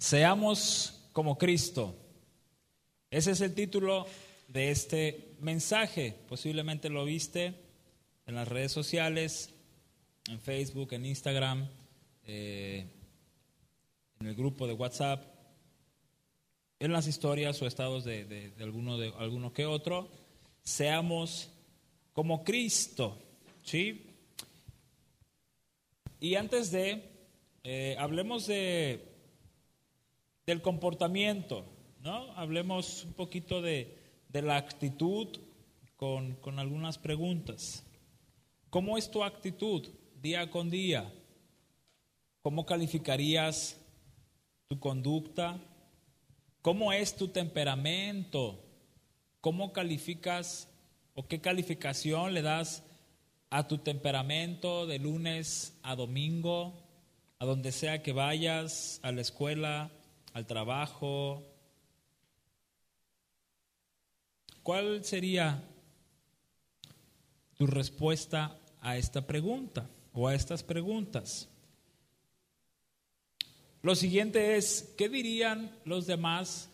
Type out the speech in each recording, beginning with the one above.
Seamos como Cristo. Ese es el título de este mensaje. Posiblemente lo viste en las redes sociales, en Facebook, en Instagram, eh, en el grupo de WhatsApp, en las historias o estados de, alguno, de alguno que otro. Seamos como Cristo. ¿sí? Y antes de, eh, hablemos de del comportamiento, ¿no? Hablemos un poquito de, la actitud con, con algunas preguntas. ¿Cómo es tu actitud día con día? ¿Cómo calificarías tu conducta? ¿Cómo es tu temperamento? ¿Cómo calificas o qué calificación le das a tu temperamento de lunes a domingo, a donde sea que vayas, a la escuela, al trabajo? ¿Cuál sería tu respuesta a esta pregunta o a estas preguntas? Lo siguiente es, ¿qué dirían los demás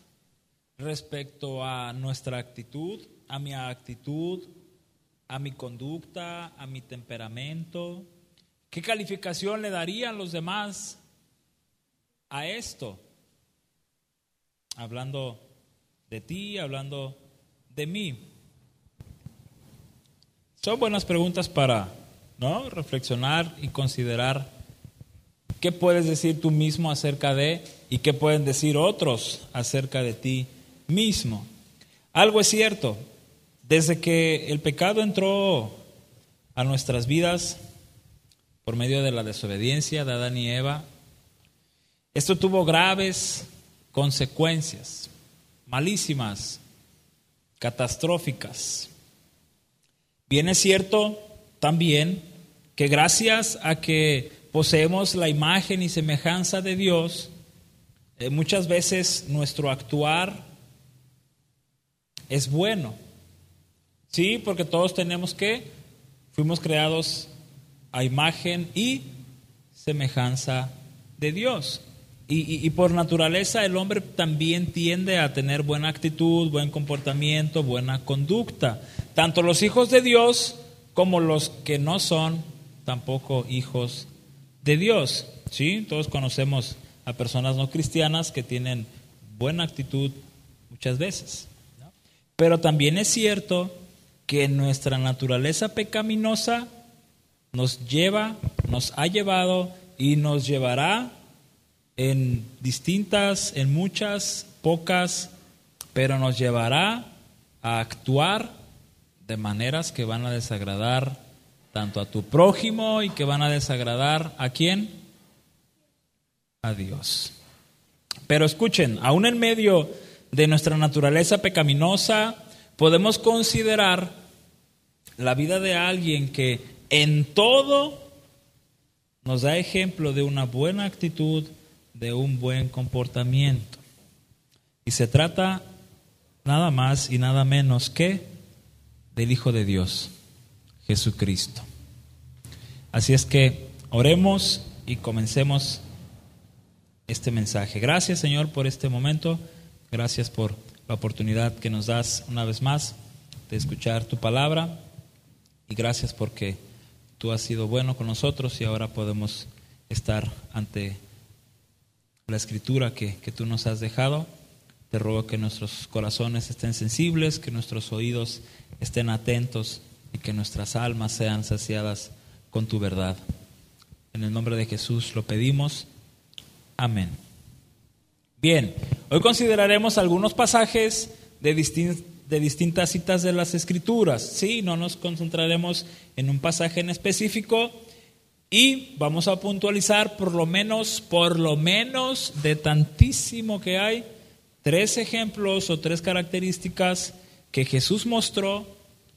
respecto a nuestra actitud, a mi actitud, a mi conducta, a mi temperamento? ¿Qué calificación le darían los demás a esto? Hablando de ti, hablando de mí. Son buenas preguntas para ¿no? reflexionar y considerar qué puedes decir tú mismo acerca de y qué pueden decir otros acerca de ti mismo. Algo es cierto, desde que el pecado entró a nuestras vidas por medio de la desobediencia de Adán y Eva, esto tuvo graves consecuencias malísimas, catastróficas. Bien es cierto también que gracias a que poseemos la imagen y semejanza de Dios, eh, muchas veces nuestro actuar es bueno. Sí, porque todos tenemos que, fuimos creados a imagen y semejanza de Dios. Y, por naturaleza el hombre también tiende a tener buena actitud, buen comportamiento, buena conducta. Tanto los hijos de Dios como los que no son tampoco hijos de Dios. ¿sí? Todos conocemos a personas no cristianas que tienen buena actitud muchas veces. Pero también es cierto que nuestra naturaleza pecaminosa nos lleva, nos ha llevado y nos llevará en distintas, en muchas, pocas, pero nos llevará a actuar de maneras que van a desagradar tanto a tu prójimo y que van a desagradar a quién? A Dios. Pero escuchen, aún en medio de nuestra naturaleza pecaminosa, podemos considerar la vida de alguien que en todo nos da ejemplo de una buena actitud, de un buen comportamiento. Y se trata nada más y nada menos que del Hijo de Dios, Jesucristo. Así es que oremos y comencemos este mensaje. Gracias Señor por este momento. Gracias por la oportunidad que nos das una vez más de escuchar tu palabra. Y gracias porque tú has sido bueno con nosotros y ahora podemos estar ante la escritura que, tú nos has dejado. Te ruego que nuestros corazones estén sensibles, que nuestros oídos estén atentos y que nuestras almas sean saciadas con tu verdad. En el nombre de Jesús lo pedimos. Amén. Bien, hoy consideraremos algunos pasajes de, de distintas citas de las Escrituras. Sí, no nos concentraremos en un pasaje en específico, y vamos a puntualizar por lo menos, por lo menos de tantísimo que hay, tres ejemplos o tres características que Jesús mostró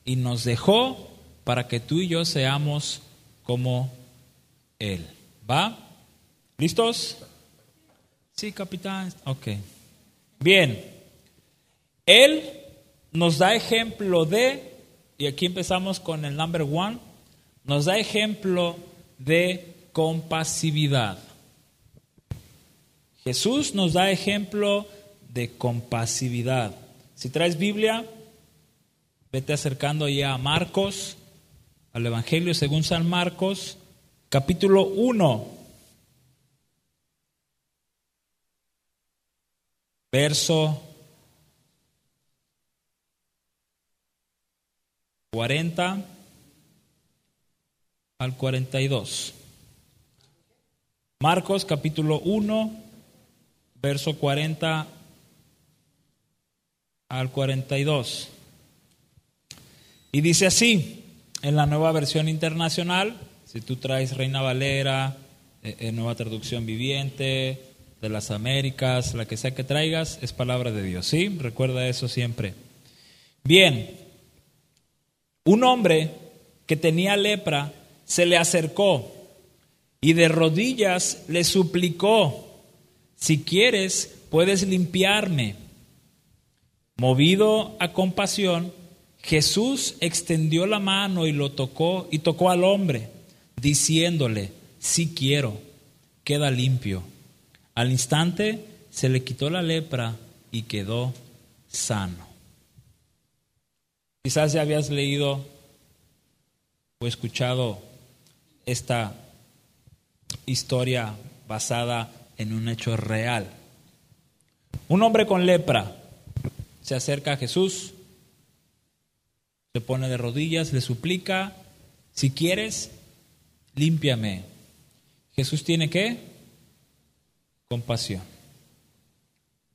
y nos dejó para que tú y yo seamos como Él. ¿Va? ¿Listos? Sí, capitán. Ok. Bien. Él nos da ejemplo de, y aquí empezamos con el number one, nos da ejemplo de compasividad. Jesús nos da ejemplo de compasividad. Si traes Biblia, vete acercando ya a Marcos, al Evangelio según San Marcos, capítulo 1, verso 40 al 42. Marcos capítulo 1, verso 40 al 42. Y dice así, en la nueva versión internacional, si tú traes Reina Valera, en eh, eh, nueva traducción viviente, de las Américas, la que sea que traigas, es palabra de Dios, ¿sí? Recuerda eso siempre. Bien, un hombre que tenía lepra se le acercó y de rodillas le suplicó, si quieres, puedes limpiarme. Movido a compasión, Jesús extendió la mano y lo tocó y tocó al hombre, diciéndole, si quiero, queda limpio. Al instante se le quitó la lepra y quedó sano. Quizás ya habías leído o escuchado esta historia basada en un hecho real. Un hombre con lepra se acerca a Jesús, se pone de rodillas, le suplica, si quieres, límpiame. Jesús tiene que compasión.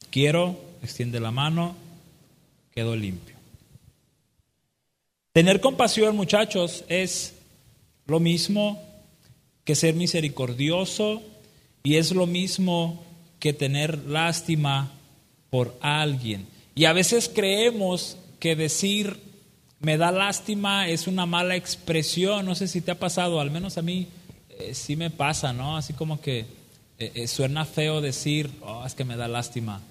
Quiero, extiende la mano, quedo limpio. Tener compasión, muchachos, es lo mismo que ser misericordioso y es lo mismo que tener lástima por alguien. Y a veces creemos que decir me da lástima es una mala expresión. No sé si te ha pasado, al menos a mí eh, sí me pasa, ¿no? Así como que eh, eh, suena feo decir, oh, es que me da lástima.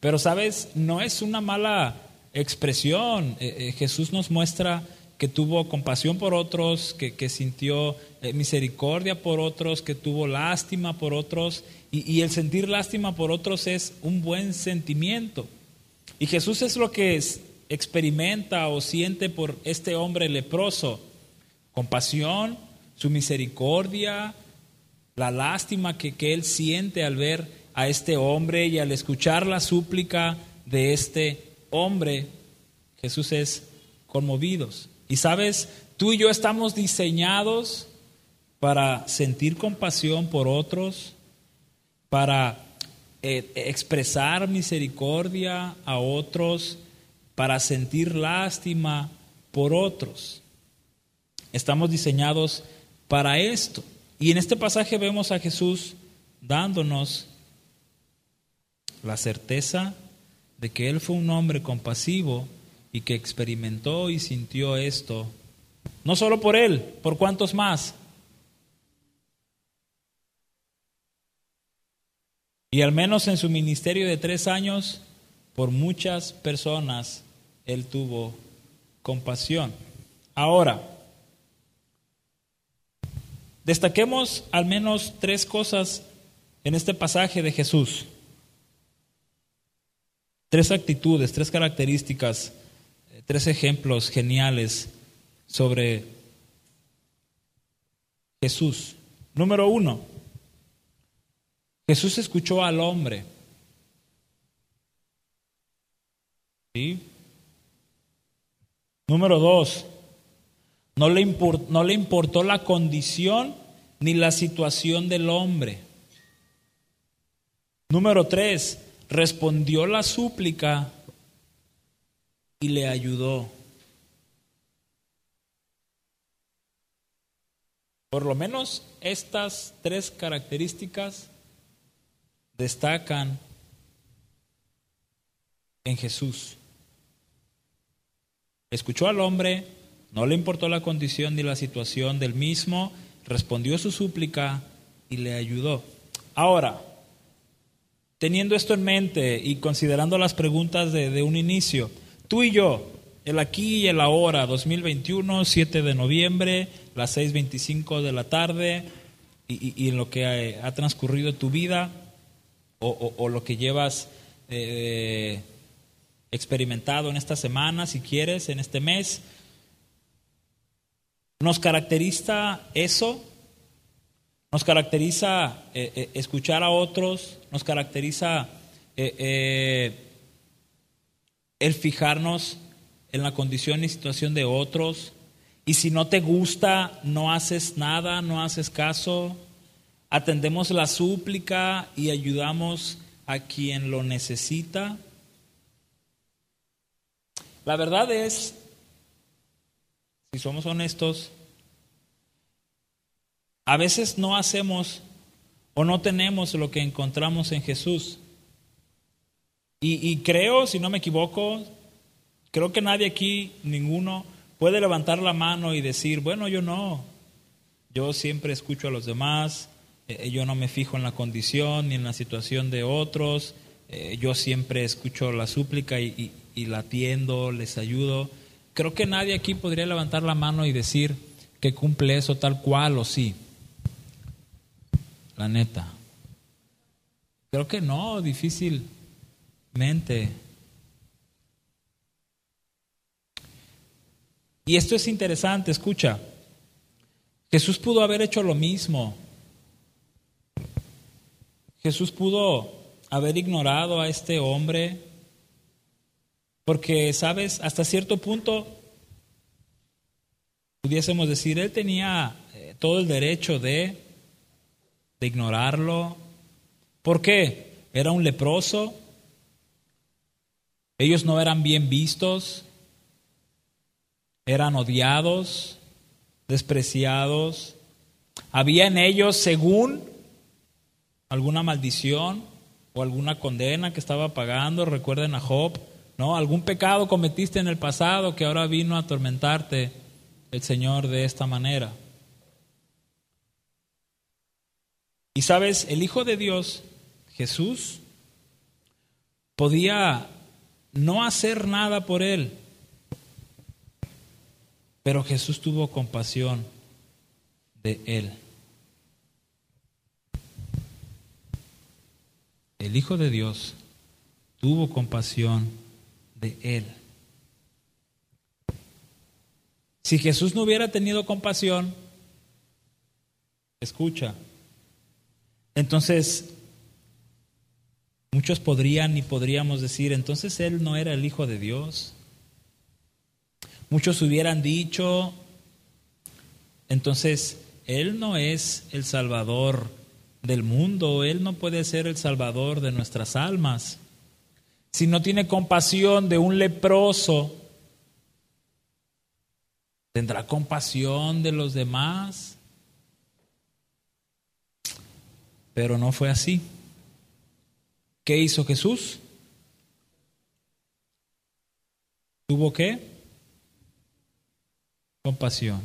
Pero, ¿sabes? No es una mala expresión. Jesús nos muestra que tuvo compasión por otros, que, sintió misericordia por otros, que tuvo lástima por otros. y el sentir lástima por otros es un buen sentimiento. Y Jesús es lo que experimenta o siente por este hombre leproso. Compasión, su misericordia, la lástima que, que él siente al ver a este hombre y al escuchar la súplica de este hombre. Jesús es conmovidos. Y sabes, tú y yo estamos diseñados para sentir compasión por otros, para eh, expresar misericordia a otros, para sentir lástima por otros. Estamos diseñados para esto. Y en este pasaje vemos a Jesús dándonos la certeza de que Él fue un hombre compasivo y que experimentó y sintió esto, no solo por Él, por cuantos más, Y al menos en su ministerio de tres años, por muchas personas, él tuvo compasión. Ahora, destaquemos al menos tres cosas en este pasaje de Jesús. Tres actitudes, tres características, tres ejemplos geniales sobre Jesús. Número uno, Jesús escuchó al hombre. ¿Sí? Número dos, no le, no le importó la condición ni la situación del hombre. Número tres, respondió la súplica y le ayudó. Por lo menos estas tres características destacan en Jesús. Escuchó al hombre, no le importó la condición ni la situación del mismo, respondió su súplica y le ayudó. Ahora, teniendo esto en mente y considerando las preguntas de, un inicio, tú y yo, el aquí y el ahora, 2021, 7 de noviembre, las 6.25 de la tarde, y, en lo que ha transcurrido tu vida, o, lo que llevas eh, experimentado en esta semana, si quieres, en este mes. Nos caracteriza eso, nos caracteriza eh, eh, escuchar a otros, nos caracteriza el fijarnos en la condición y situación de otros. Y si no te gusta, no haces nada, no haces caso, atendemos la súplica y ayudamos a quien lo necesita. La verdad es, si somos honestos, a veces no hacemos o no tenemos lo que encontramos en Jesús. Y, y, creo, si no me equivoco, creo que nadie aquí, ninguno, puede levantar la mano y decir, bueno, yo no, yo siempre escucho a los demás, eh, yo no me fijo en la condición ni en la situación de otros, eh, yo siempre escucho la súplica y, la atiendo, les ayudo. Creo que nadie aquí podría levantar la mano y decir que cumple eso tal cual o sí. La neta. Creo que no, Y esto es interesante, escucha. Jesús pudo haber hecho lo mismo. Jesús pudo haber ignorado a este hombre porque, sabes, hasta cierto punto pudiésemos decir, él tenía eh, todo el derecho de, de ignorarlo. ¿Por qué? Era un leproso. Ellos no eran bien vistos. Eran odiados, despreciados. Había en ellos, según alguna maldición o alguna condena que estaba pagando, recuerden a Job, ¿no? Algún pecado cometiste en el pasado que ahora vino a atormentarte el Señor de esta manera. Y sabes, el Hijo de Dios, Jesús, podía no hacer nada por él, pero Jesús tuvo compasión de él. el Hijo de Dios tuvo compasión de él. Si Jesús no hubiera tenido compasión, escucha, entonces muchos podrían y podríamos decir, entonces Él no era el Hijo de Dios. Muchos hubieran dicho, entonces Él no es el Salvador del mundo. Él no puede ser el salvador de nuestras almas. Si no tiene compasión de un leproso, ¿tendrá compasión de los demás? Pero no fue así. ¿Qué hizo Jesús? ¿Tuvo qué? Compasión.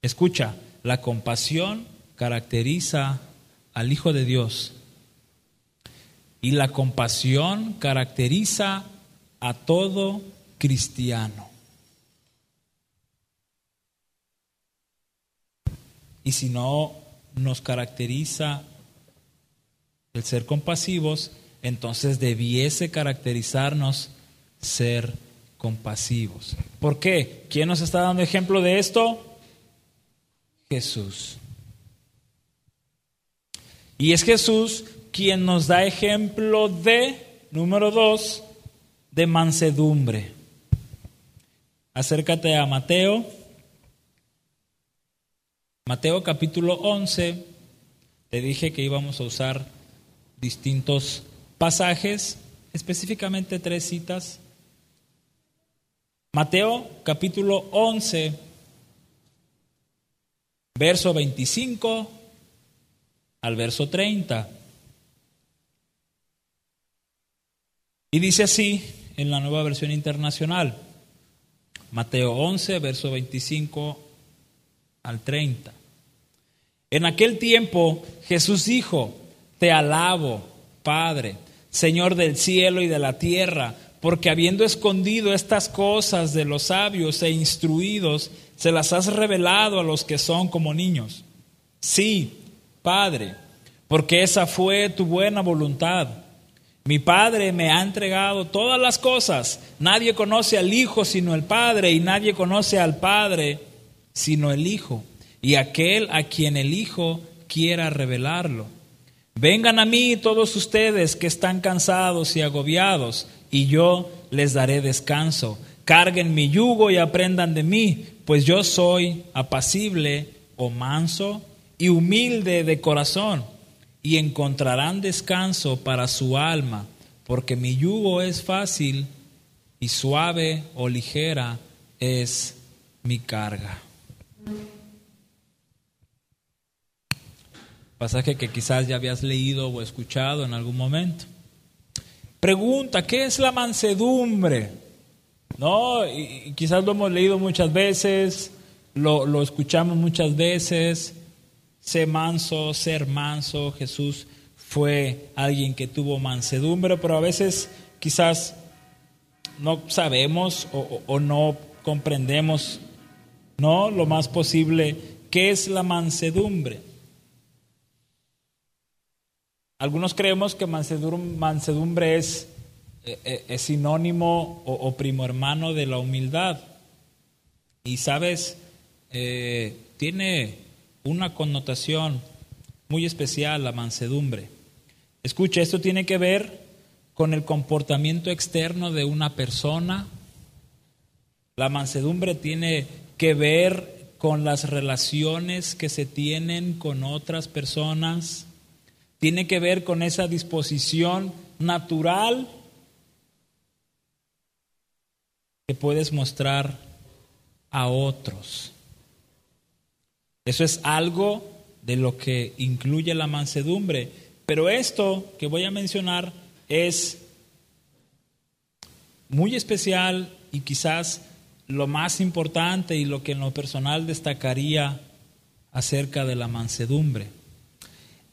Escucha, la compasión caracteriza al Hijo de Dios y la compasión caracteriza a todo cristiano. Y si no nos caracteriza el ser compasivos, entonces debiese caracterizarnos ser compasivos. ¿Por qué? ¿Quién nos está dando ejemplo de esto? Jesús. Y es Jesús quien nos da ejemplo de, número dos, de mansedumbre. Acércate a Mateo. Mateo capítulo 11. Te dije que íbamos a usar distintos pasajes, específicamente tres citas. Mateo capítulo 11, verso 25 al verso 30. Y dice así en la nueva versión internacional, Mateo 11, verso 25 al 30. En aquel tiempo Jesús dijo, te alabo, Padre, Señor del cielo y de la tierra, porque habiendo escondido estas cosas de los sabios e instruidos, se las has revelado a los que son como niños. Sí, Padre, porque esa fue tu buena voluntad. Mi Padre me ha entregado todas las cosas. Nadie conoce al Hijo sino el Padre, y nadie conoce al Padre sino el Hijo, y aquel a quien el Hijo quiera revelarlo. Vengan a mí todos ustedes que están cansados y agobiados, y yo les daré descanso. Carguen mi yugo y aprendan de mí, pues yo soy apacible o manso y humilde de corazón, y encontrarán descanso para su alma, porque mi yugo es fácil y suave o ligera es mi carga. Pasaje que quizás ya habías leído o escuchado en algún momento. Pregunta, ¿qué es la mansedumbre? ¿No? Y, quizás lo hemos leído muchas veces, lo, escuchamos muchas veces. Sé manso, ser manso. Jesús fue alguien que tuvo mansedumbre, pero a veces quizás no sabemos o, o no comprendemos, ¿no? Lo más posible, ¿qué es la mansedumbre? Algunos creemos que mansedumbre es, eh, eh, es sinónimo o, primo hermano de la humildad. Y sabes, eh, tiene una connotación muy especial la mansedumbre. Escucha, esto tiene que ver con el comportamiento externo de una persona. La mansedumbre tiene que ver con las relaciones que se tienen con otras personas tiene que ver con esa disposición natural que puedes mostrar a otros. Eso es algo de lo que incluye la mansedumbre. Pero esto que voy a mencionar es muy especial y quizás lo más importante y lo que en lo personal destacaría acerca de la mansedumbre.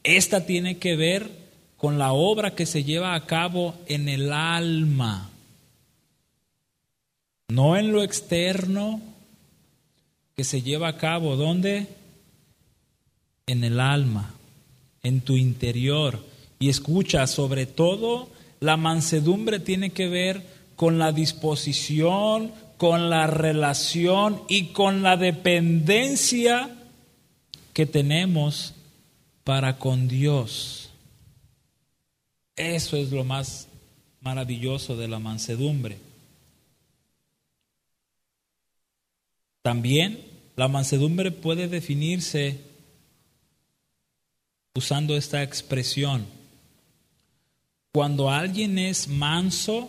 Esta tiene que ver con la obra que se lleva a cabo en el alma, no en lo externo, que se lleva a cabo, ¿dónde? En el alma, en tu interior. Y escucha, sobre todo, la mansedumbre tiene que ver con la disposición, con la relación y con la dependencia que tenemos para con Dios. Eso es lo más maravilloso de la mansedumbre. También la mansedumbre puede definirse usando esta expresión. Cuando alguien es manso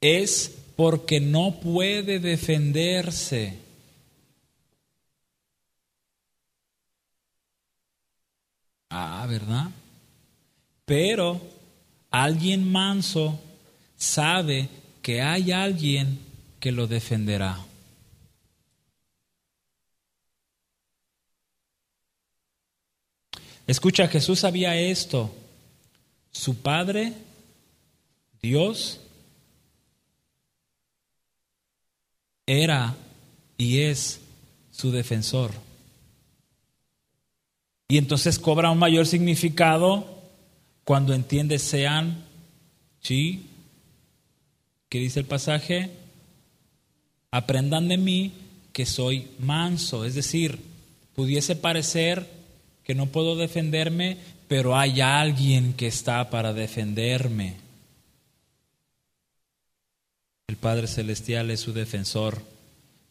es porque no puede defenderse. Ah, ¿verdad? Pero alguien manso sabe que hay alguien que lo defenderá. Escucha, Jesús sabía esto. Su Padre, Dios, era y es su defensor. Y entonces cobra un mayor significado cuando entiende sean, ¿sí? ¿Qué dice el pasaje? Aprendan de mí que soy manso. Es decir, pudiese parecer que no puedo defenderme, pero hay alguien que está para defenderme. El Padre Celestial es su defensor.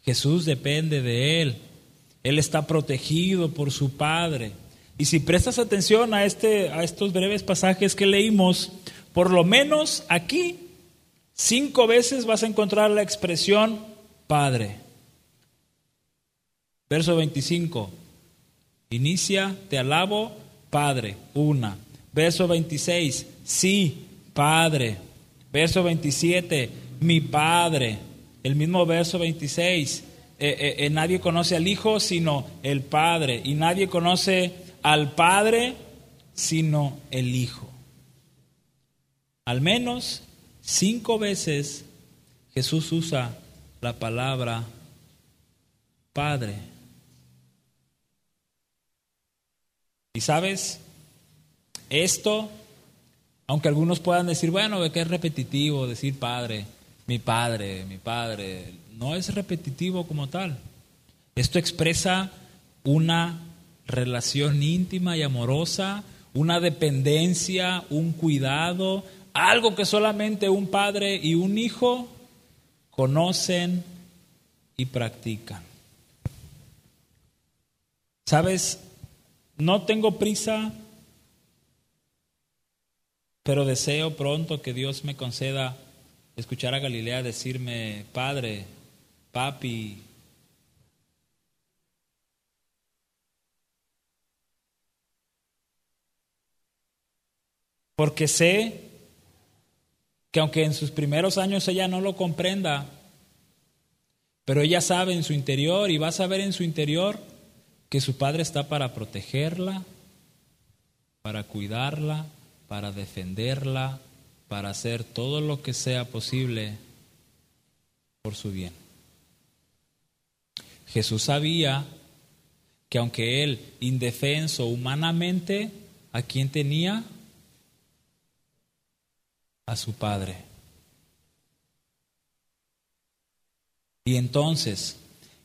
Jesús depende de Él. Él está protegido por su Padre. Y si prestas atención a, este, a estos breves pasajes que leímos, por lo menos aquí cinco veces vas a encontrar la expresión Padre. Verso 25. Inicia, te alabo, Padre. Una. Verso 26. Sí, Padre. Verso 27. Mi Padre. El mismo verso 26. Eh, eh, eh, nadie conoce al Hijo sino el Padre. Y nadie conoce al Padre, sino el Hijo. Al menos cinco veces Jesús usa la palabra Padre. Y sabes, Esto, aunque algunos puedan decir, bueno, que es repetitivo decir padre, mi padre, mi padre, no es repetitivo como tal. Esto expresa una relación íntima y amorosa, una dependencia, un cuidado, algo que solamente un padre y un hijo conocen y practican. Sabes, no tengo prisa, pero deseo pronto que Dios me conceda escuchar a Galilea decirme, Padre, Papi, porque sé que aunque en sus primeros años ella no lo comprenda, pero ella sabe en su interior y va a saber en su interior que su padre está para protegerla, para cuidarla, para defenderla, para hacer todo lo que sea posible por su bien. Jesús sabía que aunque él, indefenso humanamente, ¿a quién tenía? A su Padre. Y entonces,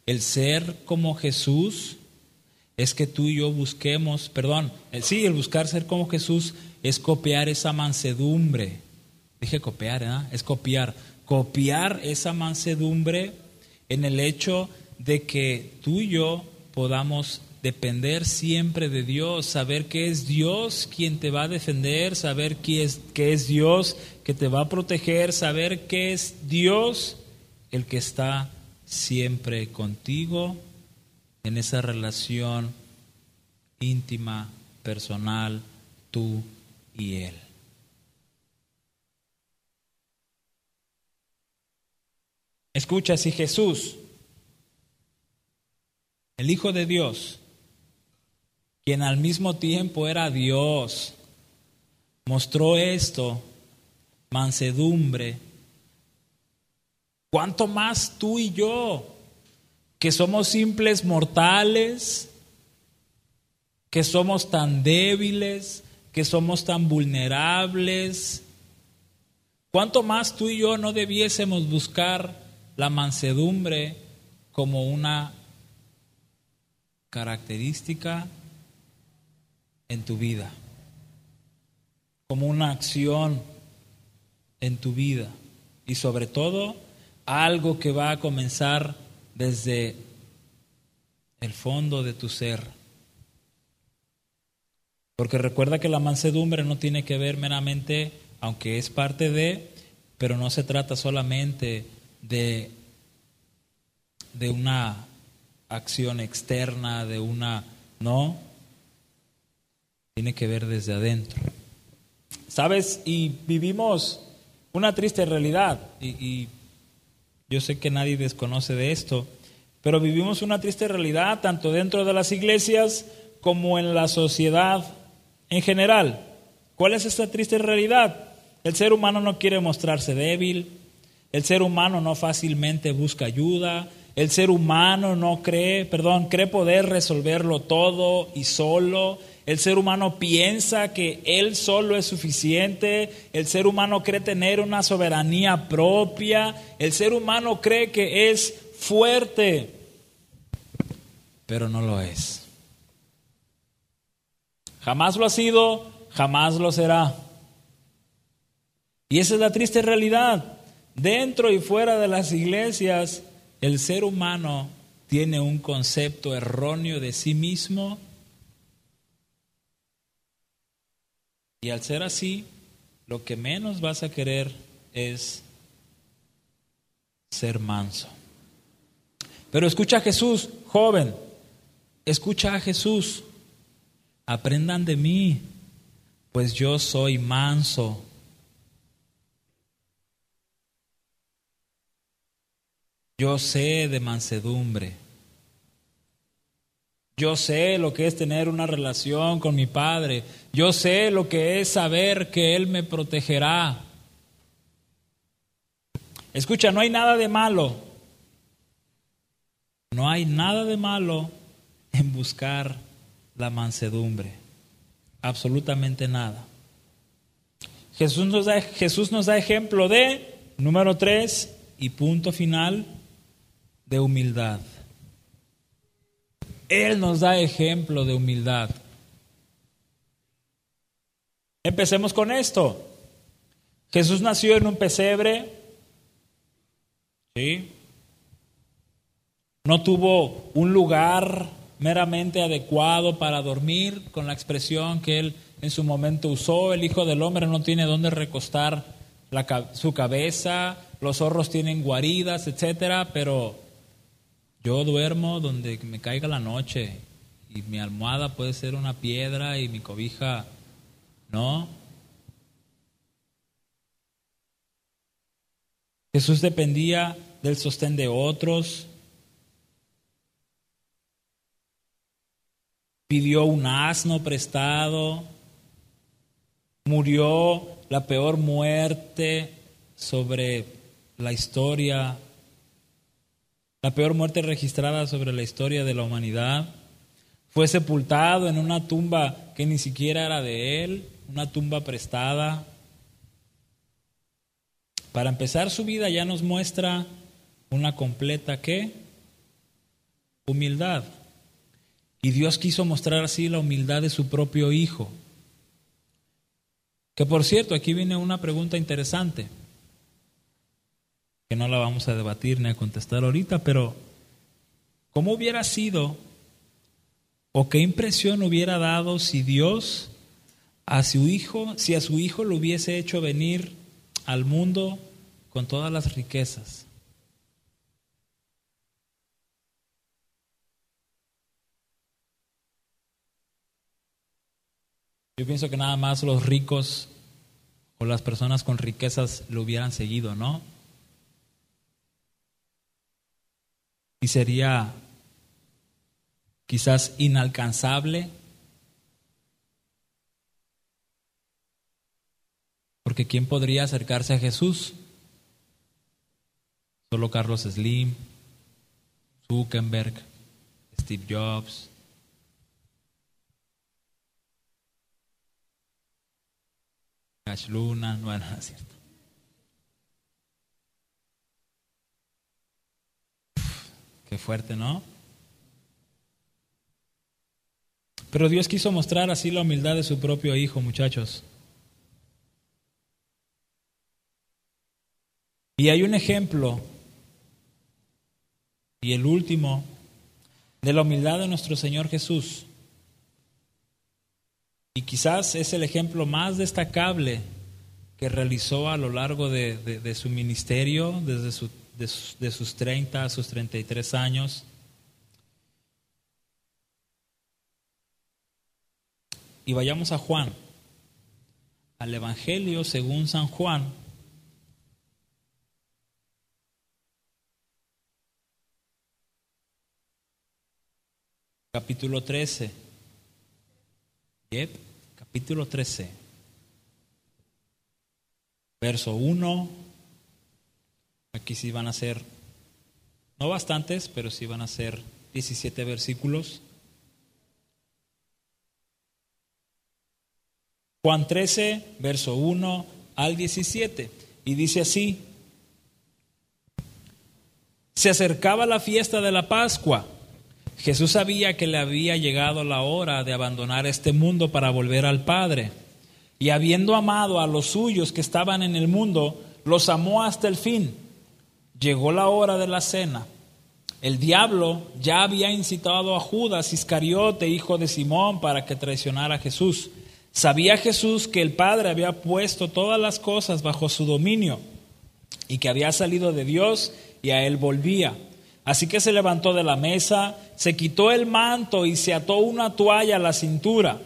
el ser como Jesús es que tú y yo busquemos, perdón, sí, el buscar ser como Jesús es copiar esa mansedumbre. Dije copiar, ¿eh? es copiar. Copiar esa mansedumbre en el hecho de que tú y yo podamos depender siempre de Dios, saber que es Dios quien te va a defender, saber es, que es Dios que te va a proteger, saber que es Dios el que está siempre contigo en esa relación íntima, personal, tú y Él. Escucha, si Jesús, el Hijo de Dios, quien al mismo tiempo era Dios, mostró esto, mansedumbre. ¿Cuánto más tú y yo, que somos simples mortales, que somos tan débiles, que somos tan vulnerables? ¿Cuánto más tú y yo no debiésemos buscar la mansedumbre como una característica en tu vida, como una acción en tu vida y sobre todo algo que va a comenzar desde el fondo de tu ser. Porque recuerda que la mansedumbre no tiene que ver meramente, aunque es parte de, pero no se trata solamente de, de una acción externa, de una, no, tiene que ver desde adentro. ¿Sabes? Y vivimos una triste realidad, y, yo sé que nadie desconoce de esto, pero vivimos una triste realidad tanto dentro de las iglesias como en la sociedad en general. ¿Cuál es esta triste realidad? El ser humano no quiere mostrarse débil, el ser humano no fácilmente busca ayuda, el ser humano no cree, perdón, cree poder resolverlo todo y solo, el ser humano piensa que él solo es suficiente. El ser humano cree tener una soberanía propia. El ser humano cree que es fuerte, pero no lo es. Jamás lo ha sido, jamás lo será. Y esa es la triste realidad. Dentro y fuera de las iglesias, el ser humano tiene un concepto erróneo de sí mismo Y al ser así, lo que menos vas a querer es ser manso. Pero escucha a Jesús, joven, escucha a Jesús. Aprendan de mí, pues yo soy manso. Yo sé de mansedumbre. Yo sé lo que es tener una relación con mi Padre. Yo sé lo que es saber que Él me protegerá. Escucha, no hay nada de malo. No hay nada de malo en buscar la mansedumbre. absolutamente nada. Jesús nos da, Jesús nos da ejemplo de, número tres, y punto final, de humildad. Él nos da ejemplo de humildad. Empecemos con esto. Jesús nació en un pesebre. ¿Sí? No tuvo un lugar meramente adecuado para dormir, con la expresión que él en su momento usó. El Hijo del Hombre no tiene dónde recostar su cabeza, los zorros tienen guaridas, etcétera, pero yo duermo donde me caiga la noche y mi almohada puede ser una piedra y mi cobija no. Jesús dependía del sostén de otros. Pidió un asno prestado. Murió la peor muerte sobre la historia, la peor muerte registrada sobre la historia de la humanidad. Fue sepultado en una tumba que ni siquiera era de él una tumba prestada. Para empezar su vida ya nos muestra una completa qué? Humildad. Y Dios quiso mostrar así la humildad de su propio Hijo. Que por cierto, aquí viene una pregunta interesante, que no la vamos a debatir ni a contestar ahorita, pero ¿cómo hubiera sido o qué impresión hubiera dado si Dios a su hijo, si a su hijo lo hubiese hecho venir al mundo con todas las riquezas. Yo pienso que nada más los ricos o las personas con riquezas lo hubieran seguido, ¿no? Y sería quizás inalcanzable Porque ¿quién podría acercarse a Jesús? Solo Carlos Slim, Zuckerberg, Steve Jobs. Cash Luna, no era cierto. Fuerte, ¿no? Pero Dios quiso mostrar así la humildad de su propio Hijo, muchachos. Y hay un ejemplo, y el último, de la humildad de nuestro Señor Jesús. Y quizás es el ejemplo más destacable que realizó a lo largo de, su ministerio, desde su, de, sus 30 a sus 33 años. Y vayamos a Juan, al Evangelio según San Juan, capítulo 13. Yep, capítulo 13. Verso 1. Aquí sí van a ser, no bastantes, pero sí van a ser 17 versículos. Juan 13, verso 1 al 17. Y dice así, se acercaba la fiesta de la Pascua Jesús sabía que le había llegado la hora de abandonar este mundo para volver al Padre. Y habiendo amado a los suyos que estaban en el mundo, los amó hasta el fin. Llegó la hora de la cena. El diablo ya había incitado a Judas Iscariote, hijo de Simón, para que traicionara a Jesús. Sabía Jesús que el Padre había puesto todas las cosas bajo su dominio y que había salido de Dios y a él volvía. Así que se levantó de la mesa, se quitó el manto y se ató una toalla a la cintura.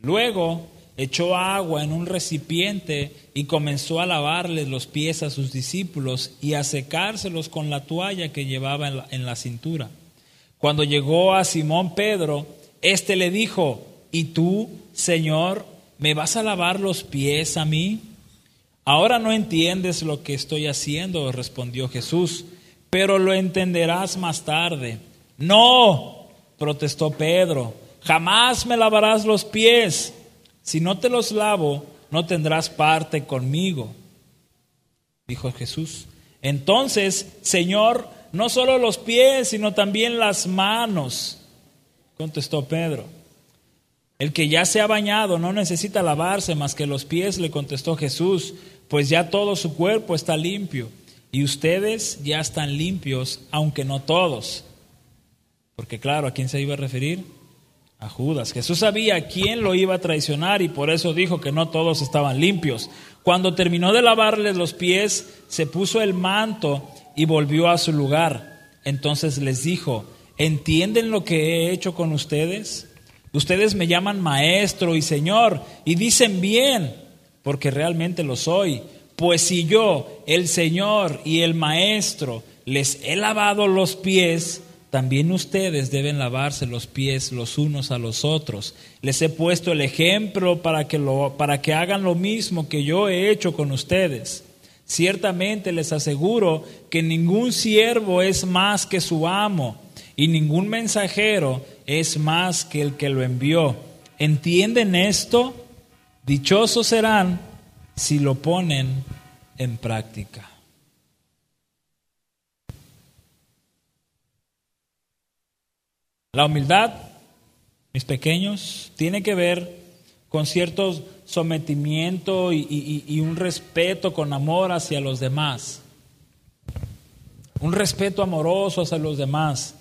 Luego echó agua en un recipiente y comenzó a lavarles los pies a sus discípulos y a secárselos con la toalla que llevaba en la, en la cintura. Cuando llegó a Simón Pedro, éste le dijo, ¿y tú, Señor, me vas a lavar los pies a mí? Ahora no entiendes lo que estoy haciendo, respondió Jesús pero lo entenderás más tarde. No, protestó Pedro, jamás me lavarás los pies. Si no te los lavo, no tendrás parte conmigo. Dijo Jesús. Entonces, Señor, no solo los pies, sino también las manos, contestó Pedro. El que ya se ha bañado no necesita lavarse más que los pies, le contestó Jesús, pues ya todo su cuerpo está limpio. Y ustedes ya están limpios, aunque no todos. Porque claro, ¿a quién se iba a referir? A Judas. Jesús sabía quién lo iba a traicionar y por eso dijo que no todos estaban limpios. Cuando terminó de lavarles los pies, se puso el manto y volvió a su lugar. Entonces les dijo, ¿entienden lo que he hecho con ustedes? Ustedes me llaman maestro y señor y dicen bien, porque realmente lo soy. Pues si yo, el señor y el maestro, les he lavado los pies, también ustedes deben lavarse los pies los unos a los otros. Les he puesto el ejemplo para que, lo, para que hagan lo mismo que yo he hecho con ustedes. Ciertamente les aseguro que ningún siervo es más que su amo y ningún mensajero es más que el que lo envió. ¿Entienden esto? Dichosos serán si lo ponen en práctica. La humildad, mis pequeños, tiene que ver con cierto sometimiento y, y, un respeto con amor hacia los demás. Un respeto amoroso hacia los demás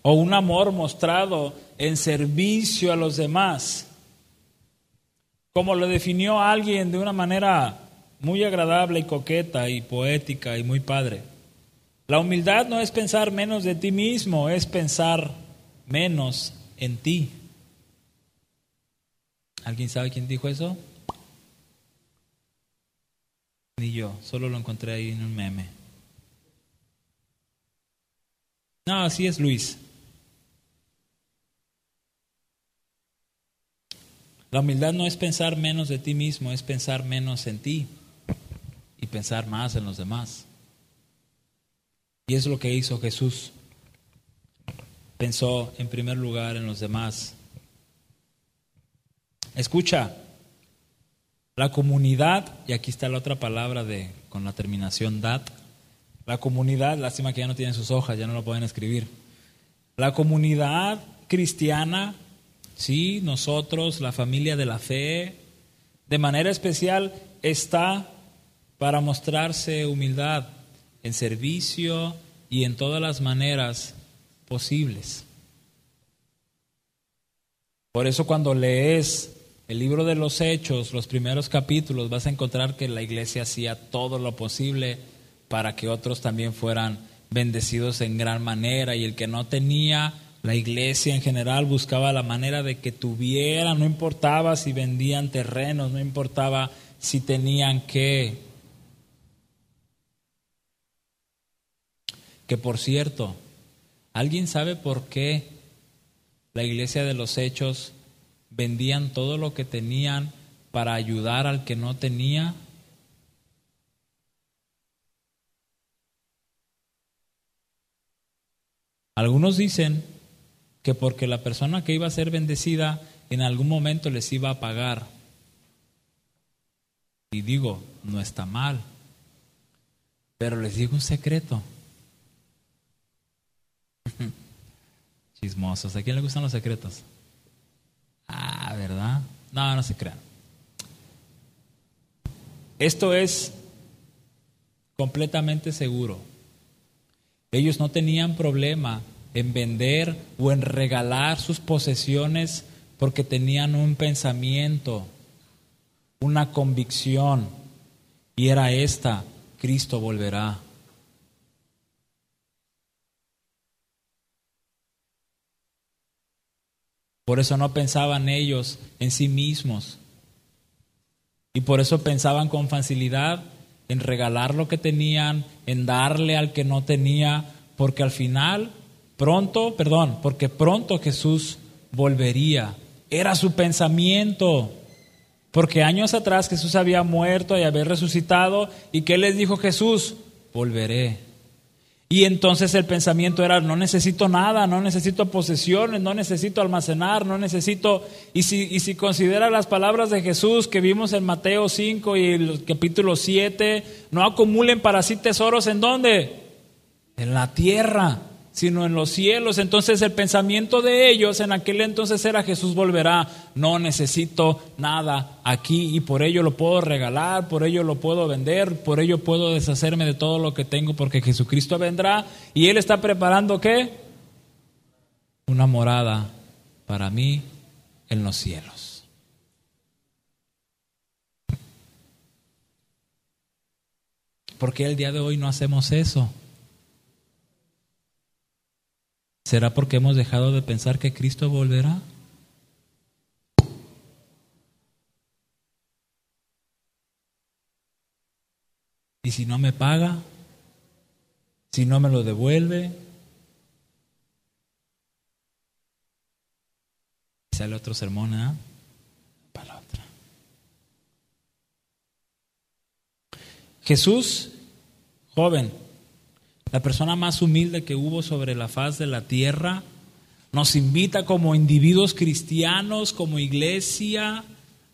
o un amor mostrado en servicio a los demás. Como lo definió alguien de una manera muy agradable y coqueta y poética y muy padre. La humildad no es pensar menos de ti mismo, es pensar menos en ti. ¿Alguien sabe quién dijo eso? Ni yo, solo lo encontré ahí en un meme. No, así es Luis. La humildad no es pensar menos de ti mismo, es pensar menos en ti y pensar más en los demás. Y es lo que hizo Jesús. Pensó en primer lugar en los demás. Escucha, la comunidad, y aquí está la otra palabra de con la terminación dat, la comunidad, lástima que ya no tienen sus hojas, ya no lo pueden escribir. La comunidad cristiana Sí, nosotros, la familia de la fe, de manera especial está para mostrarse humildad en servicio y en todas las maneras posibles. Por eso cuando lees el libro de los Hechos, los primeros capítulos, vas a encontrar que la iglesia hacía todo lo posible para que otros también fueran bendecidos en gran manera y el que no tenía la iglesia en general buscaba la manera de que tuvieran, no importaba si vendían terrenos, no importaba si tenían que. Que por cierto, ¿alguien sabe por qué la iglesia de los hechos vendían todo lo que tenían para ayudar al que no tenía? Algunos dicen que porque la persona que iba a ser bendecida en algún momento les iba a pagar. Y digo, no está mal, pero les digo un secreto. Chismosos, ¿a quién le gustan los secretos? Ah, ¿verdad? No, no se crean. Esto es completamente seguro. Ellos no tenían problema en vender o en regalar sus posesiones porque tenían un pensamiento, una convicción, y era esta, Cristo volverá. Por eso no pensaban ellos en sí mismos. Y por eso pensaban con facilidad en regalar lo que tenían, en darle al que no tenía, porque al final Pronto, perdón, porque pronto Jesús volvería. Era su pensamiento. Porque años atrás Jesús había muerto y había resucitado. ¿Y qué les dijo Jesús? Volveré. Y entonces el pensamiento era, no necesito nada, no necesito posesiones, no necesito almacenar, no necesito... Y si, y si considera las palabras de Jesús que vimos en Mateo 5 y el capítulo 7, no acumulen para sí tesoros en dónde? En la tierra sino en los cielos. Entonces el pensamiento de ellos en aquel entonces era Jesús volverá, no necesito nada aquí y por ello lo puedo regalar, por ello lo puedo vender, por ello puedo deshacerme de todo lo que tengo porque Jesucristo vendrá y Él está preparando qué? Una morada para mí en los cielos. ¿Por qué el día de hoy no hacemos eso? ¿Será porque hemos dejado de pensar que Cristo volverá? ¿Y si no me paga? ¿Si no me lo devuelve? Sale otro sermón, ¿eh? Para la otra. Jesús, joven, la persona más humilde que hubo sobre la faz de la tierra, nos invita como individuos cristianos, como iglesia,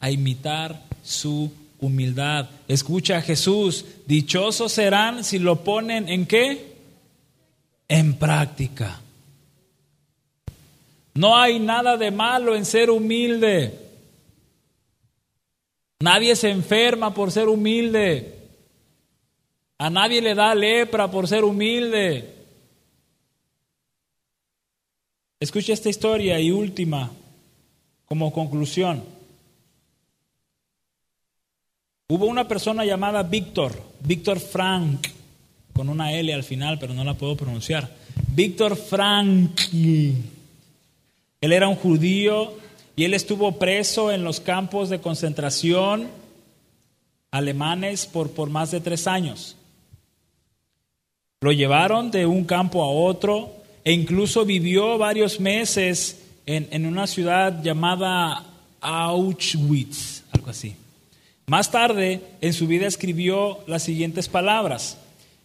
a imitar su humildad. Escucha a Jesús, dichosos serán si lo ponen en qué? En práctica. No hay nada de malo en ser humilde. Nadie se enferma por ser humilde. A nadie le da lepra por ser humilde. Escucha esta historia y última como conclusión. Hubo una persona llamada Víctor, Víctor Frank, con una L al final, pero no la puedo pronunciar. Víctor Frank. Él era un judío y él estuvo preso en los campos de concentración alemanes por, por más de tres años. Lo llevaron de un campo a otro e incluso vivió varios meses en, una ciudad llamada Auschwitz, algo así. Más tarde, en su vida escribió las siguientes palabras.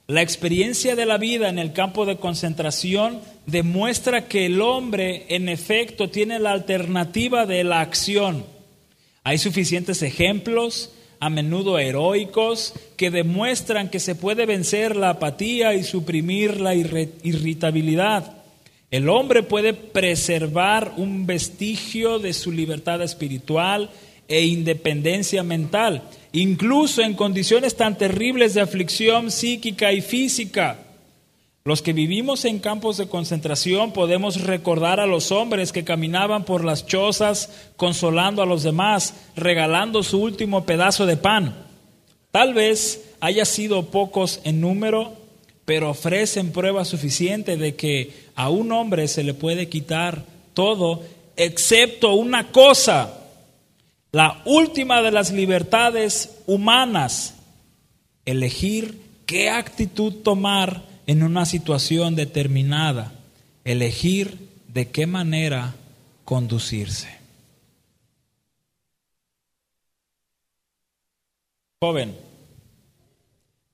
La experiencia de la vida en el campo de concentración demuestra que el hombre, en efecto, tiene la alternativa de la acción. Hay suficientes ejemplos a menudo heroicos, que demuestran que se puede vencer la apatía y suprimir la irritabilidad. El hombre puede preservar un vestigio de su libertad espiritual e independencia mental, incluso en condiciones tan terribles de aflicción psíquica y física. Los que vivimos en campos de concentración podemos recordar a los hombres que caminaban por las chozas consolando a los demás, regalando su último pedazo de pan. Tal vez haya sido pocos en número, pero ofrecen prueba suficiente de que a un hombre se le puede quitar todo excepto una cosa, la última de las libertades humanas, elegir qué actitud tomar en una situación determinada, elegir de qué manera conducirse. Joven,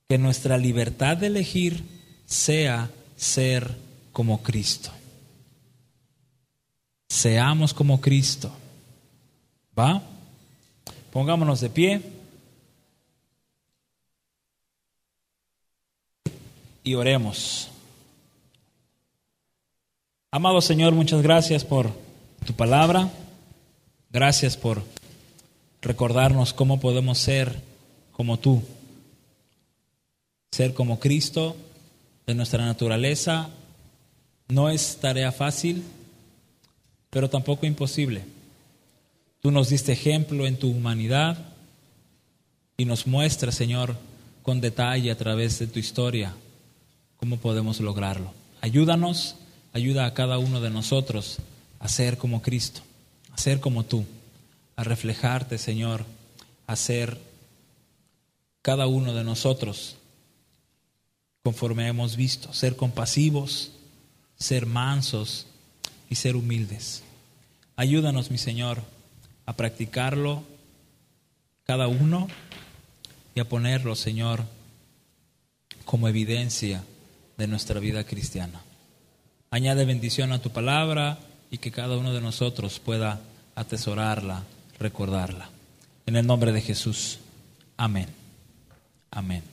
que nuestra libertad de elegir sea ser como Cristo. Seamos como Cristo. ¿Va? Pongámonos de pie. Y oremos. Amado Señor, muchas gracias por tu palabra. Gracias por recordarnos cómo podemos ser como tú. Ser como Cristo de nuestra naturaleza no es tarea fácil, pero tampoco imposible. Tú nos diste ejemplo en tu humanidad y nos muestras, Señor, con detalle a través de tu historia ¿Cómo podemos lograrlo? Ayúdanos, ayuda a cada uno de nosotros a ser como Cristo, a ser como tú, a reflejarte, Señor, a ser cada uno de nosotros conforme hemos visto, ser compasivos, ser mansos y ser humildes. Ayúdanos, mi Señor, a practicarlo cada uno y a ponerlo, Señor, como evidencia de nuestra vida cristiana. Añade bendición a tu palabra y que cada uno de nosotros pueda atesorarla, recordarla. En el nombre de Jesús. Amén. Amén.